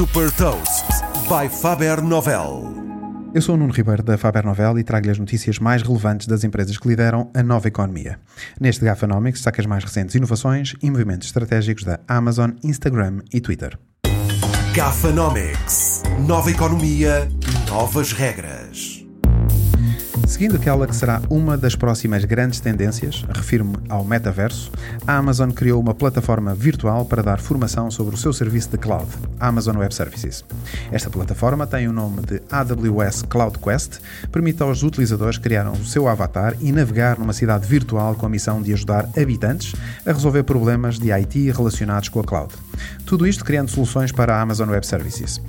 Super Toast by Faber Novel. Eu sou o Nuno Ribeiro da Faber Novel e trago-lhe as notícias mais relevantes das empresas que lideram a nova economia. Neste Gafanomics saca as mais recentes inovações e movimentos estratégicos da Amazon, Instagram e Twitter. Gafanomics. Nova economia, novas regras. Seguindo aquela que será uma das próximas grandes tendências, refiro-me ao metaverso, a Amazon criou uma plataforma virtual para dar formação sobre o seu serviço de cloud, Amazon Web Services. Esta plataforma tem o nome de AWS Cloud Quest, permite aos utilizadores criar o seu avatar e navegar numa cidade virtual com a missão de ajudar habitantes a resolver problemas de IT relacionados com a cloud. Tudo isto criando soluções para a Amazon Web Services.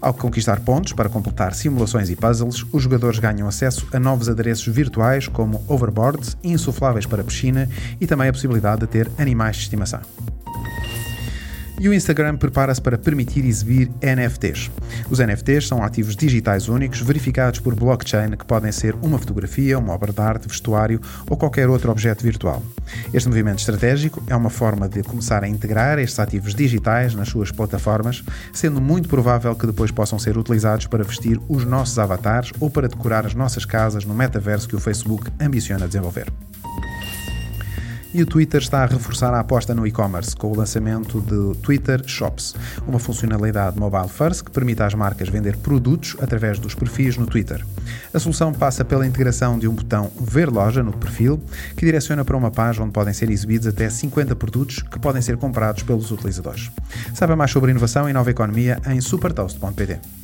Ao conquistar pontos para completar simulações e puzzles, os jogadores ganham acesso a novos adereços virtuais como overboards, insufláveis para piscina e também a possibilidade de ter animais de estimação. E o Instagram prepara-se para permitir exibir NFTs. Os NFTs são ativos digitais únicos verificados por blockchain que podem ser uma fotografia, uma obra de arte, vestuário ou qualquer outro objeto virtual. Este movimento estratégico é uma forma de começar a integrar estes ativos digitais nas suas plataformas, sendo muito provável que depois possam ser utilizados para vestir os nossos avatares ou para decorar as nossas casas no metaverso que o Facebook ambiciona desenvolver e o Twitter está a reforçar a aposta no e-commerce com o lançamento de Twitter Shops, uma funcionalidade mobile first que permite às marcas vender produtos através dos perfis no Twitter. A solução passa pela integração de um botão Ver Loja no perfil, que direciona para uma página onde podem ser exibidos até 50 produtos que podem ser comprados pelos utilizadores. Saiba mais sobre inovação e nova economia em supertoast.pt.